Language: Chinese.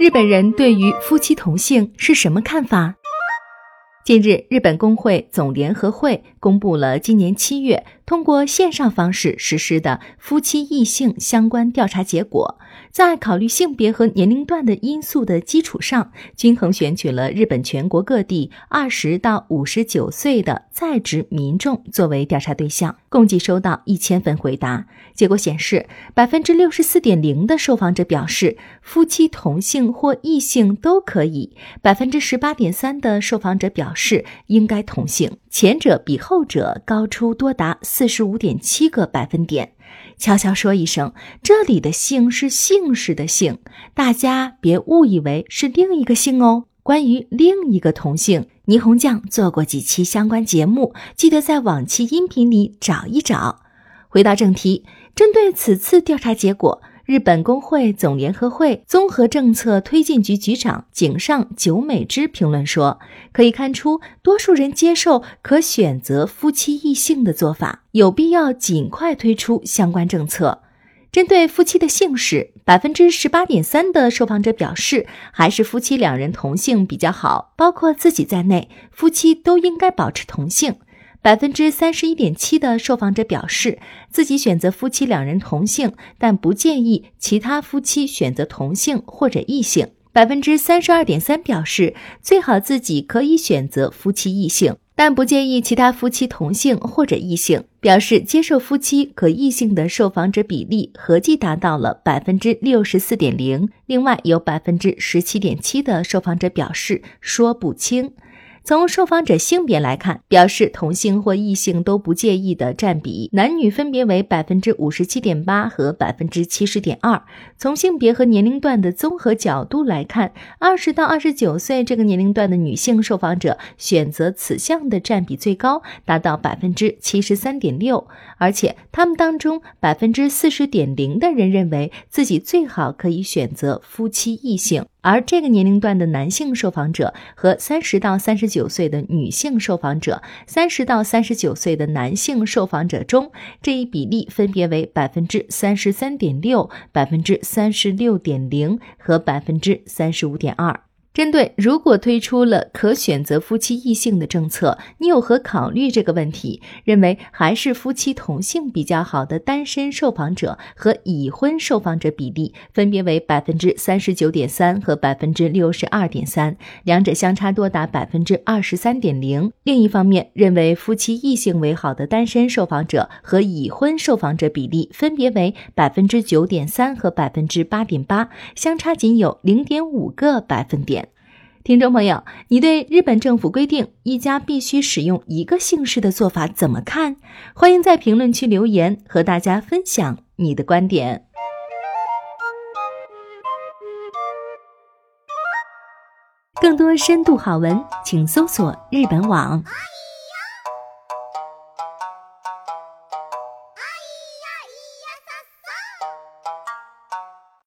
日本人对于夫妻同性是什么看法？近日，日本工会总联合会公布了今年七月通过线上方式实施的夫妻异性相关调查结果，在考虑性别和年龄段的因素的基础上，均衡选取了日本全国各地二十到五十九岁的在职民众作为调查对象，共计收到一千份回答。结果显示，百分之六十四点零的受访者表示夫妻同性或异性都可以，百分之十八点三的受访者表示。是应该同姓，前者比后者高出多达四十五点七个百分点。悄悄说一声，这里的“姓”是姓氏的“姓”，大家别误以为是另一个姓哦。关于另一个同姓，霓虹酱做过几期相关节目，记得在往期音频里找一找。回到正题，针对此次调查结果。日本工会总联合会综合政策推进局局长井上久美之评论说：“可以看出，多数人接受可选择夫妻异性的做法，有必要尽快推出相关政策。针对夫妻的姓氏，百分之十八点三的受访者表示，还是夫妻两人同姓比较好，包括自己在内，夫妻都应该保持同姓。”百分之三十一点七的受访者表示自己选择夫妻两人同姓，但不建议其他夫妻选择同姓或者异姓。百分之三十二点三表示最好自己可以选择夫妻异姓，但不建议其他夫妻同姓或者异姓。表示接受夫妻可异性的受访者比例合计达到了百分之六十四点零。另外有百分之十七点七的受访者表示说不清。从受访者性别来看，表示同性或异性都不介意的占比，男女分别为百分之五十七点八和百分之七十点二。从性别和年龄段的综合角度来看，二十到二十九岁这个年龄段的女性受访者选择此项的占比最高，达到百分之七十三点六。而且他们当中百分之四十点零的人认为自己最好可以选择夫妻异性。而这个年龄段的男性受访者和三十到三十九岁的女性受访者，三十到三十九岁的男性受访者中，这一比例分别为百分之三十三点六、百分之三十六点零和百分之三十五点二。针对如果推出了可选择夫妻异性的政策，你有何考虑这个问题？认为还是夫妻同性比较好的单身受访者和已婚受访者比例分别为百分之三十九点三和百分之六十二点三，两者相差多达百分之二十三点零。另一方面，认为夫妻异性为好的单身受访者和已婚受访者比例分别为百分之九点三和百分之八点八，相差仅有零点五个百分点。听众朋友，你对日本政府规定一家必须使用一个姓氏的做法怎么看？欢迎在评论区留言，和大家分享你的观点。更多深度好文，请搜索日本网。